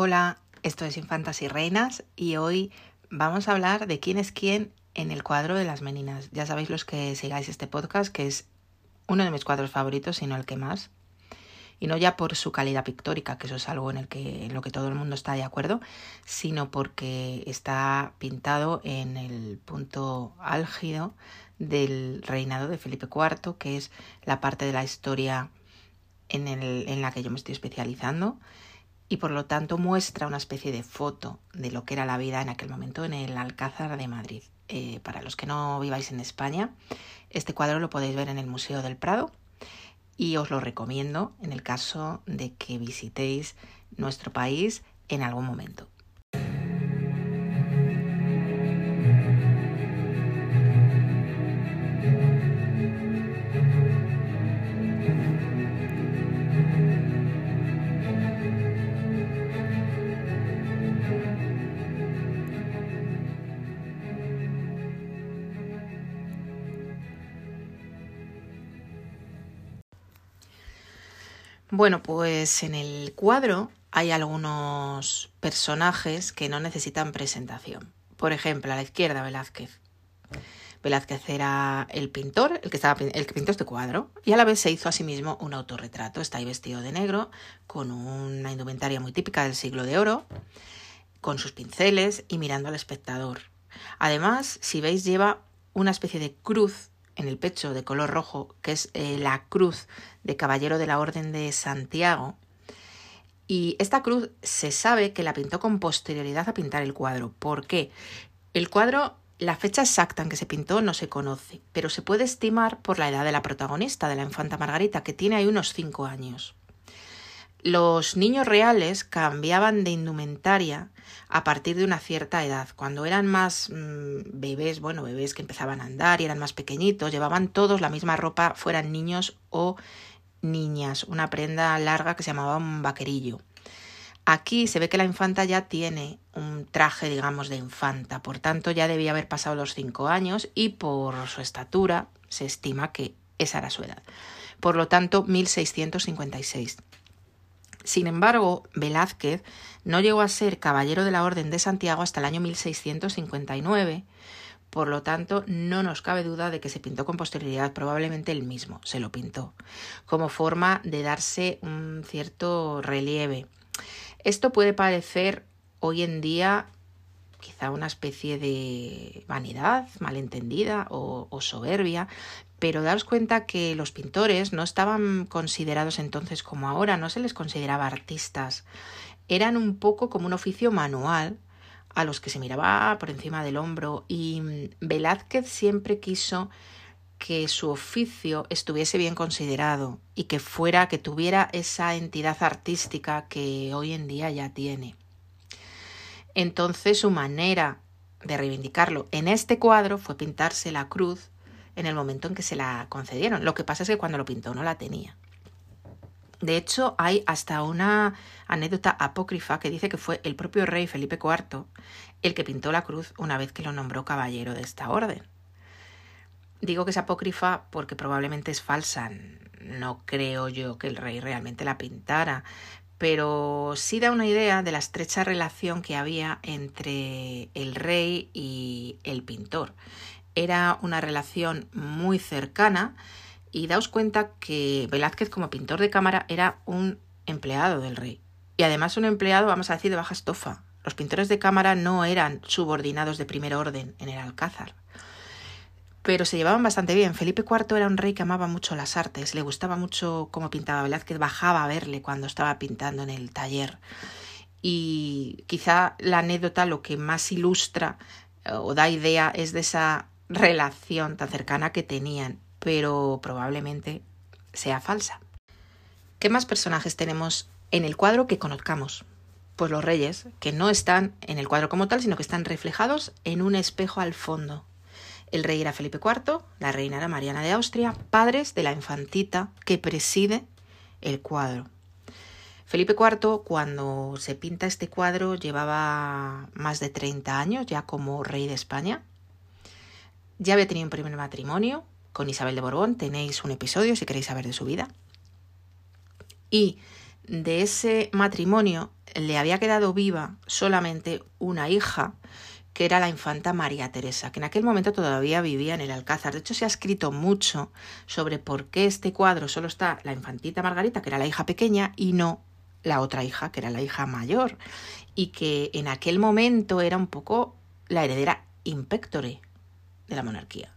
Hola, esto es Infantas y Reinas y hoy vamos a hablar de quién es quién en el cuadro de las meninas. Ya sabéis los que sigáis este podcast que es uno de mis cuadros favoritos, sino el que más. Y no ya por su calidad pictórica, que eso es algo en, el que, lo que todo el mundo está de acuerdo, sino porque está pintado en el punto álgido del reinado de Felipe IV, que es la parte de la historia en la que yo me estoy especializando y por lo tanto muestra una especie de foto de lo que era la vida en aquel momento en el Alcázar de Madrid. Eh, para los que no viváis en España, este cuadro lo podéis ver en el Museo del Prado y os lo recomiendo en el caso de que visitéis nuestro país en algún momento. Bueno, pues en el cuadro hay algunos personajes que no necesitan presentación. Por ejemplo, a la izquierda, Velázquez. Velázquez era el pintor, el que, estaba, el que pintó este cuadro, y a la vez se hizo a sí mismo un autorretrato. Está ahí vestido de negro, con una indumentaria muy típica del siglo de oro, con sus pinceles y mirando al espectador. Además, si veis, lleva una especie de cruz en el pecho de color rojo, que es eh, la cruz de Caballero de la Orden de Santiago. Y esta cruz se sabe que la pintó con posterioridad a pintar el cuadro. ¿Por qué? El cuadro, la fecha exacta en que se pintó no se conoce, pero se puede estimar por la edad de la protagonista, de la infanta Margarita, que tiene ahí unos cinco años. Los niños reales cambiaban de indumentaria a partir de una cierta edad. Cuando eran más mm, bebés, bueno, bebés que empezaban a andar y eran más pequeñitos, llevaban todos la misma ropa, fueran niños o niñas, una prenda larga que se llamaba un vaquerillo. Aquí se ve que la infanta ya tiene un traje, digamos, de infanta, por tanto ya debía haber pasado los cinco años y por su estatura se estima que esa era su edad. Por lo tanto, 1656. Sin embargo, Velázquez no llegó a ser caballero de la Orden de Santiago hasta el año 1659, por lo tanto no nos cabe duda de que se pintó con posterioridad, probablemente él mismo se lo pintó, como forma de darse un cierto relieve. Esto puede parecer hoy en día quizá una especie de vanidad malentendida o, o soberbia, pero daos cuenta que los pintores no estaban considerados entonces como ahora, no se les consideraba artistas, eran un poco como un oficio manual a los que se miraba por encima del hombro y mm, Velázquez siempre quiso que su oficio estuviese bien considerado y que fuera que tuviera esa entidad artística que hoy en día ya tiene. Entonces su manera de reivindicarlo en este cuadro fue pintarse la cruz en el momento en que se la concedieron. Lo que pasa es que cuando lo pintó no la tenía. De hecho, hay hasta una anécdota apócrifa que dice que fue el propio rey Felipe IV el que pintó la cruz una vez que lo nombró caballero de esta orden. Digo que es apócrifa porque probablemente es falsa. No creo yo que el rey realmente la pintara, pero sí da una idea de la estrecha relación que había entre el rey y el pintor. Era una relación muy cercana y daos cuenta que Velázquez como pintor de cámara era un empleado del rey. Y además un empleado, vamos a decir, de baja estofa. Los pintores de cámara no eran subordinados de primer orden en el Alcázar. Pero se llevaban bastante bien. Felipe IV era un rey que amaba mucho las artes, le gustaba mucho cómo pintaba Velázquez, bajaba a verle cuando estaba pintando en el taller. Y quizá la anécdota lo que más ilustra eh, o da idea es de esa relación tan cercana que tenían pero probablemente sea falsa. ¿Qué más personajes tenemos en el cuadro que conozcamos? Pues los reyes, que no están en el cuadro como tal, sino que están reflejados en un espejo al fondo. El rey era Felipe IV, la reina era Mariana de Austria, padres de la infantita que preside el cuadro. Felipe IV, cuando se pinta este cuadro, llevaba más de 30 años ya como rey de España. Ya había tenido un primer matrimonio, con Isabel de Borbón. Tenéis un episodio si queréis saber de su vida. Y de ese matrimonio le había quedado viva solamente una hija, que era la infanta María Teresa, que en aquel momento todavía vivía en el Alcázar. De hecho, se ha escrito mucho sobre por qué este cuadro solo está la infantita Margarita, que era la hija pequeña, y no la otra hija, que era la hija mayor, y que en aquel momento era un poco la heredera impectore de la monarquía,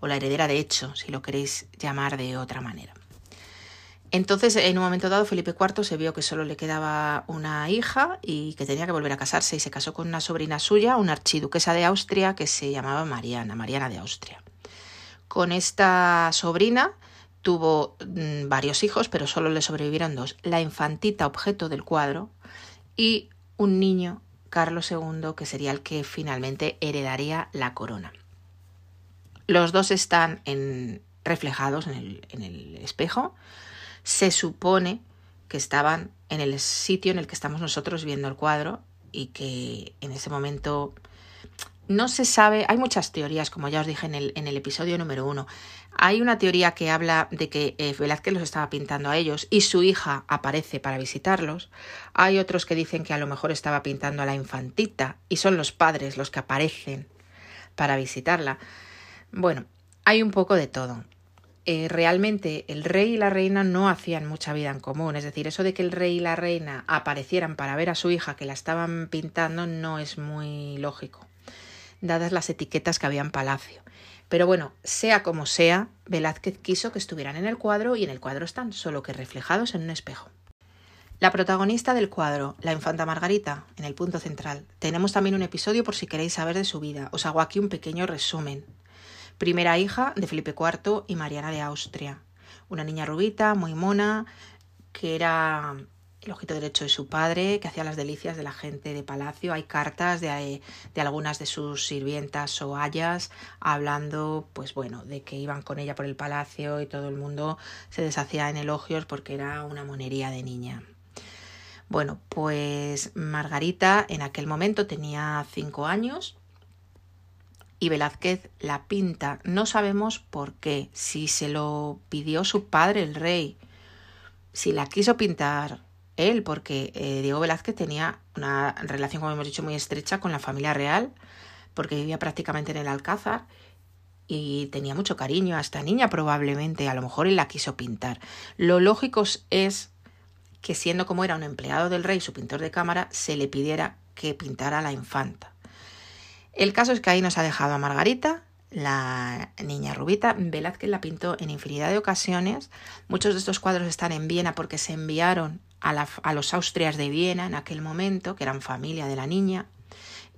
o la heredera de hecho, si lo queréis llamar de otra manera. Entonces, en un momento dado, Felipe IV se vio que solo le quedaba una hija y que tenía que volver a casarse y se casó con una sobrina suya, una archiduquesa de Austria que se llamaba Mariana, Mariana de Austria. Con esta sobrina tuvo mm, varios hijos, pero solo le sobrevivieron dos, la infantita objeto del cuadro y un niño, Carlos II, que sería el que finalmente heredaría la corona. Los dos están reflejados en el espejo se supone que estaban en el sitio en el que estamos nosotros viendo el cuadro y que en ese momento no se sabe, hay muchas teorías, como ya os dije en el, en el episodio número uno. Hay una teoría que habla de que eh, Velázquez los estaba pintando a ellos y su hija aparece para visitarlos. Hay otros que dicen que a lo mejor estaba pintando a la infantita y son los padres los que aparecen para visitarla. Bueno, hay un poco de todo. Eh, realmente el rey y la reina no hacían mucha vida en común. Es decir, eso de que el rey y la reina aparecieran para ver a su hija que la estaban pintando no es muy lógico, dadas las etiquetas que había en palacio. Pero bueno, sea como sea, Velázquez quiso que estuvieran en el cuadro y en el cuadro están, solo que reflejados en un espejo. La protagonista del cuadro, la infanta Margarita, en el punto central. Tenemos también un episodio por si queréis saber de su vida. Os hago aquí un pequeño resumen primera hija de Felipe IV y Mariana de Austria. Una niña rubita, muy mona, que era el ojito derecho de su padre, que hacía las delicias de la gente de palacio. Hay cartas de, de, algunas de sus sirvientas o hayas hablando, pues bueno, de que iban con ella por el palacio y todo el mundo se deshacía en elogios porque era una monería de niña. Bueno, pues Margarita en aquel momento tenía cinco años y Velázquez la pinta. No sabemos por qué, si se lo pidió su padre, el rey, si la quiso pintar él, porque eh, Diego Velázquez tenía una relación, como hemos dicho, muy estrecha con la familia real, porque vivía prácticamente en el Alcázar y tenía mucho cariño a esta niña probablemente, a lo mejor él la quiso pintar. Lo lógico es que siendo como era un empleado del rey, su pintor de cámara, se le pidiera que pintara a la infanta. El caso es que ahí nos ha dejado a Margarita, la niña rubita. Velázquez la pintó en infinidad de ocasiones. Muchos de estos cuadros están en Viena porque se enviaron a, los Austrias de Viena en aquel momento, que eran familia de la niña.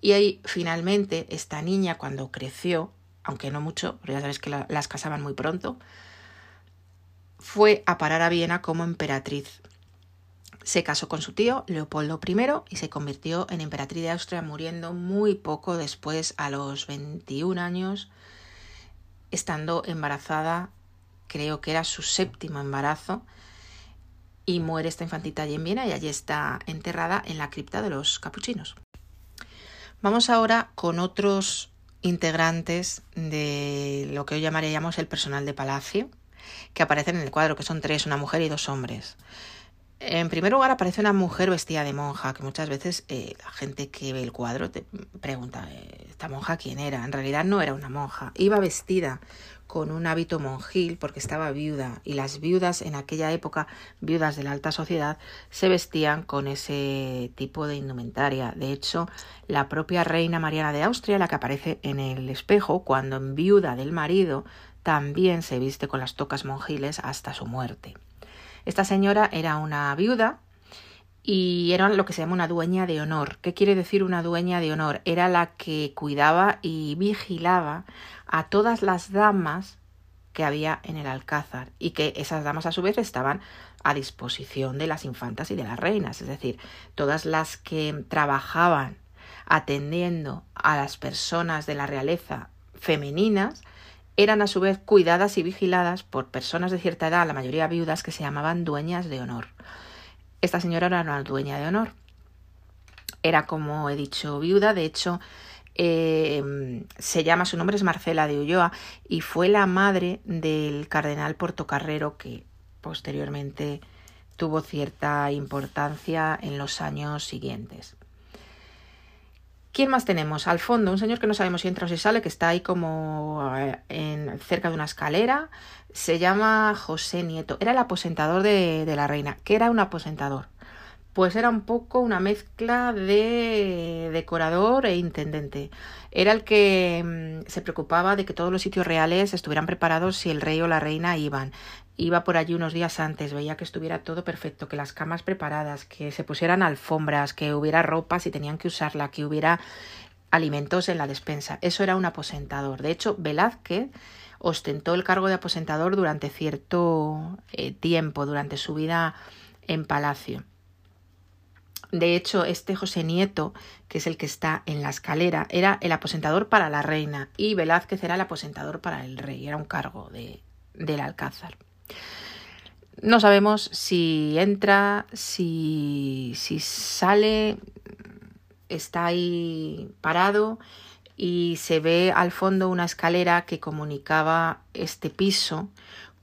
Y ahí finalmente esta niña cuando creció, aunque no mucho, pero ya sabéis que las casaban muy pronto, fue a parar a Viena como emperatriz. Se casó con su tío, Leopoldo I, y se convirtió en emperatriz de Austria, muriendo muy poco después, a los 21 años, estando embarazada, creo que era su séptimo embarazo, y muere esta infantita allí en Viena y allí está enterrada en la cripta de los capuchinos. Vamos ahora con otros integrantes de lo que hoy llamaríamos el personal de palacio, que aparecen en el cuadro, que son tres, una mujer y dos hombres. En primer lugar aparece una mujer vestida de monja, que muchas veces eh, la gente que ve el cuadro te pregunta, eh, ¿esta monja quién era? En realidad no era una monja, iba vestida con un hábito monjil porque estaba viuda y las viudas en aquella época, viudas de la alta sociedad, se vestían con ese tipo de indumentaria. De hecho, la propia reina Mariana de Austria, la que aparece en el espejo, cuando en viuda del marido, también se viste con las tocas monjiles hasta su muerte. Esta señora era una viuda y era lo que se llama una dueña de honor. ¿Qué quiere decir una dueña de honor? Era la que cuidaba y vigilaba a todas las damas que había en el alcázar y que esas damas a su vez estaban a disposición de las infantas y de las reinas, es decir, todas las que trabajaban atendiendo a las personas de la realeza femeninas eran a su vez cuidadas y vigiladas por personas de cierta edad, la mayoría viudas, que se llamaban dueñas de honor. Esta señora era una dueña de honor. Era, como he dicho, viuda, de hecho, eh, se llama, su nombre es Marcela de Ulloa y fue la madre del cardenal Portocarrero que posteriormente tuvo cierta importancia en los años siguientes. ¿Quién más tenemos? Al fondo, un señor que no sabemos si entra o si sale, que está ahí como eh, en, cerca de una escalera. Se llama José Nieto. Era el aposentador de, de la reina. ¿Qué era un aposentador? Pues era un poco una mezcla de decorador e intendente. Era el que mm, se preocupaba de que todos los sitios reales estuvieran preparados si el rey o la reina iban. Iba por allí unos días antes, veía que estuviera todo perfecto, que las camas preparadas, que se pusieran alfombras, que hubiera ropa si tenían que usarla, que hubiera alimentos en la despensa. Eso era un aposentador. De hecho, Velázquez ostentó el cargo de aposentador durante cierto eh, tiempo, durante su vida en palacio. De hecho, este José Nieto, que es el que está en la escalera, era el aposentador para la reina y Velázquez era el aposentador para el rey. Era un cargo de, del alcázar. No sabemos si entra, si, si sale, está ahí parado y se ve al fondo una escalera que comunicaba este piso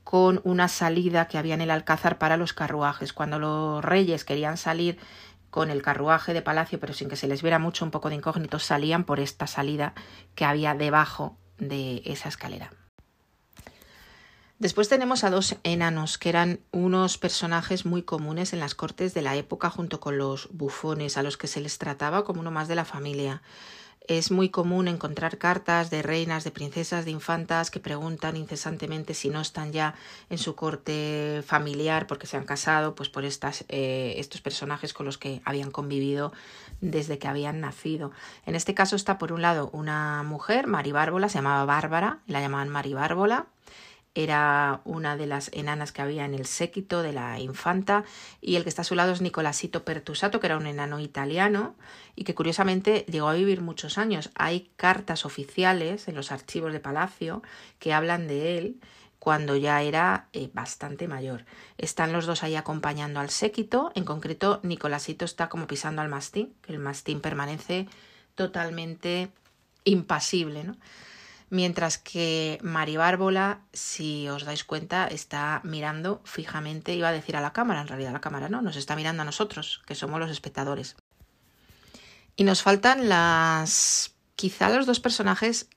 con una salida que había en el alcázar para los carruajes. Cuando los reyes querían salir con el carruaje de palacio, pero sin que se les viera mucho un poco de incógnito, salían por esta salida que había debajo de esa escalera. Después tenemos a dos enanos, que eran unos personajes muy comunes en las cortes de la época junto con los bufones, a los que se les trataba como uno más de la familia. Es muy común encontrar cartas de reinas, de princesas, de infantas que preguntan incesantemente si no están ya en su corte familiar porque se han casado pues por estas, eh, estos personajes con los que habían convivido desde que habían nacido. En este caso está por un lado una mujer, Mari Bárbola, se llamaba Bárbara, la llamaban Mari Bárbola, era una de las enanas que había en el séquito de la infanta y el que está a su lado es Nicolasito Pertusato, que era un enano italiano y que curiosamente llegó a vivir muchos años. Hay cartas oficiales en los archivos de Palacio que hablan de él cuando ya era eh, bastante mayor. Están los dos ahí acompañando al séquito, en concreto Nicolasito está como pisando al mastín, que el mastín permanece totalmente impasible, ¿no? Mientras que Mari Bárbola, si os dais cuenta, está mirando fijamente, iba a decir a la cámara, en realidad la cámara no, nos está mirando a nosotros, que somos los espectadores. Y nos faltan las, quizá los dos personajes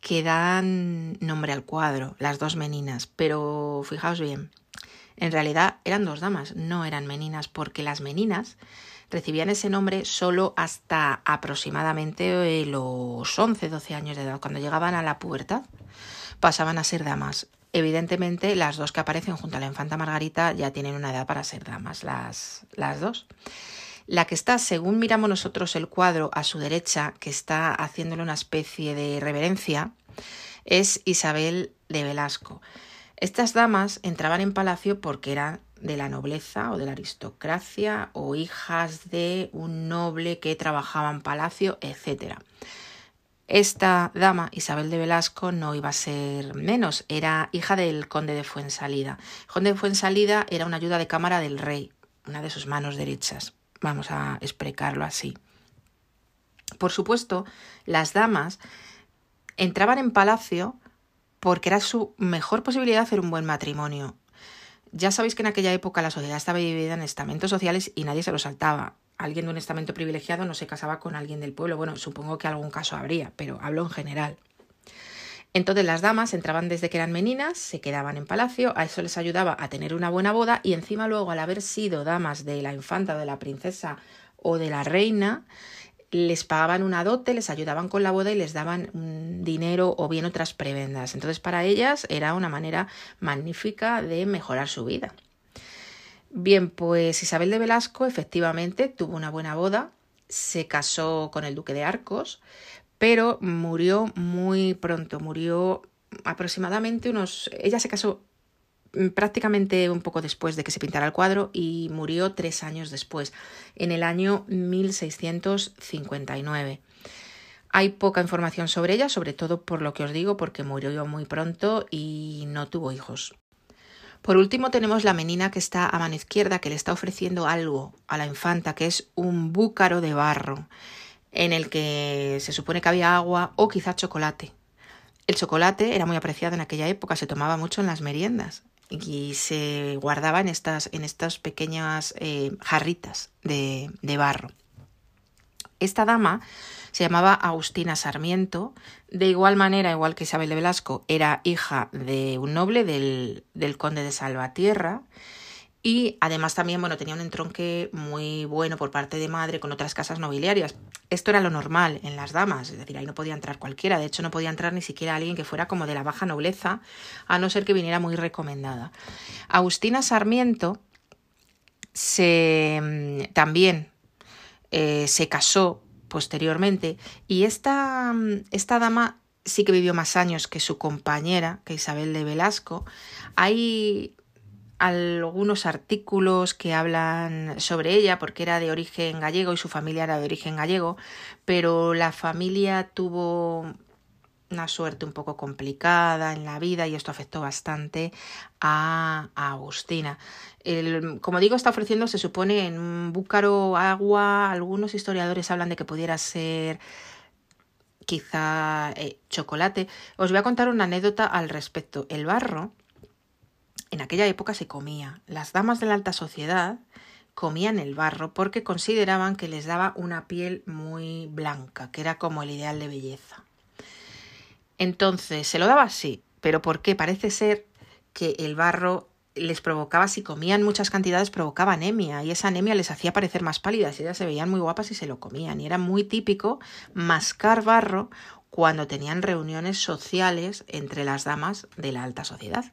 que dan nombre al cuadro, las dos meninas, pero fijaos bien, en realidad eran dos damas, no eran meninas, porque las meninas recibían ese nombre solo hasta aproximadamente eh, los 11, 12 años de edad. Cuando llegaban a la pubertad pasaban a ser damas. Evidentemente, las dos que aparecen junto a la infanta Margarita ya tienen una edad para ser damas, las, las dos. La que está, según miramos nosotros el cuadro a su derecha, que está haciéndole una especie de reverencia, es Isabel de Velasco. Estas damas entraban en palacio porque eran de la nobleza o de la aristocracia o hijas de un noble que trabajaba en palacio, etc. Esta dama, Isabel de Velasco, no iba a ser menos, era hija del conde de Fuensalida. El conde de Fuensalida era una ayuda de cámara del rey, una de sus manos derechas, vamos a explicarlo así. Por supuesto, las damas entraban en palacio porque era su mejor posibilidad de hacer un buen matrimonio. Ya sabéis que en aquella época la sociedad estaba dividida en estamentos sociales y nadie se lo saltaba. Alguien de un estamento privilegiado no se casaba con alguien del pueblo. Bueno, supongo que algún caso habría, pero hablo en general. Entonces las damas entraban desde que eran meninas, se quedaban en palacio, a eso les ayudaba a tener una buena boda y encima luego al haber sido damas de la infanta, de la princesa o de la reina, les pagaban una dote, les ayudaban con la boda y les daban dinero o bien otras prebendas. Entonces para ellas era una manera magnífica de mejorar su vida. Bien, pues Isabel de Velasco efectivamente tuvo una buena boda, se casó con el duque de Arcos, pero murió muy pronto, murió aproximadamente unos... Ella se casó prácticamente un poco después de que se pintara el cuadro y murió tres años después, en el año 1659. Hay poca información sobre ella, sobre todo por lo que os digo, porque murió muy pronto y no tuvo hijos. Por último tenemos la menina que está a mano izquierda, que le está ofreciendo algo a la infanta, que es un búcaro de barro, en el que se supone que había agua o quizá chocolate. El chocolate era muy apreciado en aquella época, se tomaba mucho en las meriendas y se guardaba en estas, en estas pequeñas eh, jarritas de, de barro. Esta dama se llamaba Agustina Sarmiento. De igual manera, igual que Isabel de Velasco, era hija de un noble del, del conde de Salvatierra. Y además también, bueno, tenía un entronque muy bueno por parte de madre con otras casas nobiliarias. Esto era lo normal en las damas, es decir, ahí no podía entrar cualquiera, de hecho no podía entrar ni siquiera alguien que fuera como de la baja nobleza, a no ser que viniera muy recomendada. Agustina Sarmiento se, mm, también eh, se casó posteriormente y esta, mm, esta dama sí que vivió más años que su compañera, que Isabel de Velasco. Hay algunos artículos que hablan sobre ella porque era de origen gallego y su familia era de origen gallego, pero la familia tuvo una suerte un poco complicada en la vida y esto afectó bastante a, Agustina. como digo, está ofreciendo, se supone, en un búcaro agua. Algunos historiadores hablan de que pudiera ser quizá eh, chocolate. Os voy a contar una anécdota al respecto. El barro en aquella época se comía. Las damas de la alta sociedad comían el barro porque consideraban que les daba una piel muy blanca, que era como el ideal de belleza. Entonces, se lo daba así, pero ¿por qué? Parece ser que el barro les provocaba, si comían muchas cantidades, provocaba anemia y esa anemia les hacía parecer más pálidas ellas se veían muy guapas y se lo comían. Y era muy típico mascar barro cuando tenían reuniones sociales entre las damas de la alta sociedad.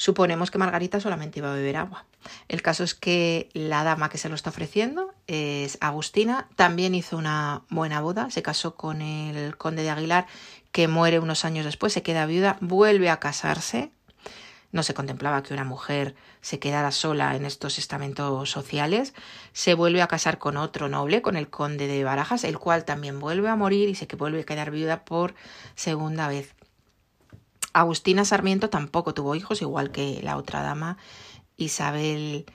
Suponemos que Margarita solamente iba a beber agua. El caso es que la dama que se lo está ofreciendo es Agustina. También hizo una buena boda, se casó con el conde de Aguilar, que muere unos años después, se queda viuda, vuelve a casarse. No se contemplaba que una mujer se quedara sola en estos estamentos sociales. Se vuelve a casar con otro noble, con el conde de Barajas, el cual también vuelve a morir y se vuelve a quedar viuda por segunda vez. Agustina Sarmiento tampoco tuvo hijos, igual que la otra dama, Isabel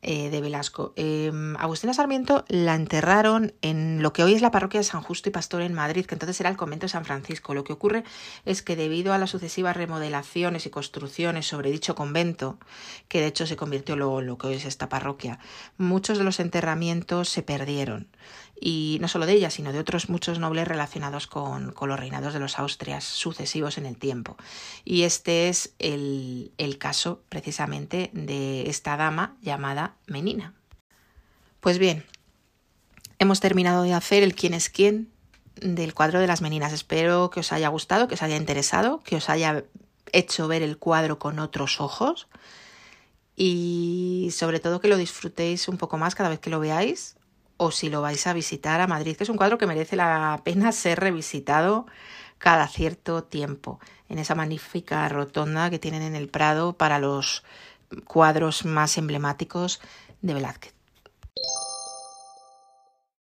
eh, de Velasco. Em, Agustina Sarmiento la enterraron en lo que hoy es la parroquia de San Justo y Pastor en Madrid, que entonces era el convento de San Francisco. Lo que ocurre es que debido a las sucesivas remodelaciones y construcciones sobre dicho convento, que de hecho se convirtió luego en lo que hoy es esta parroquia, muchos de los enterramientos se perdieron. Y no solo de ella, sino de otros muchos nobles relacionados con, con los reinados de los Austrias sucesivos en el tiempo. Y este es el, el caso precisamente de esta dama llamada Menina. Pues bien, hemos terminado de hacer el quién es quién del cuadro de las meninas. Espero que os haya gustado, que os haya interesado, que os haya hecho ver el cuadro con otros ojos y sobre todo que lo disfrutéis un poco más cada vez que lo veáis o si lo vais a visitar a Madrid, que es un cuadro que merece la pena ser revisitado cada cierto tiempo en esa magnífica rotonda que tienen en el Prado para los cuadros más emblemáticos de Velázquez.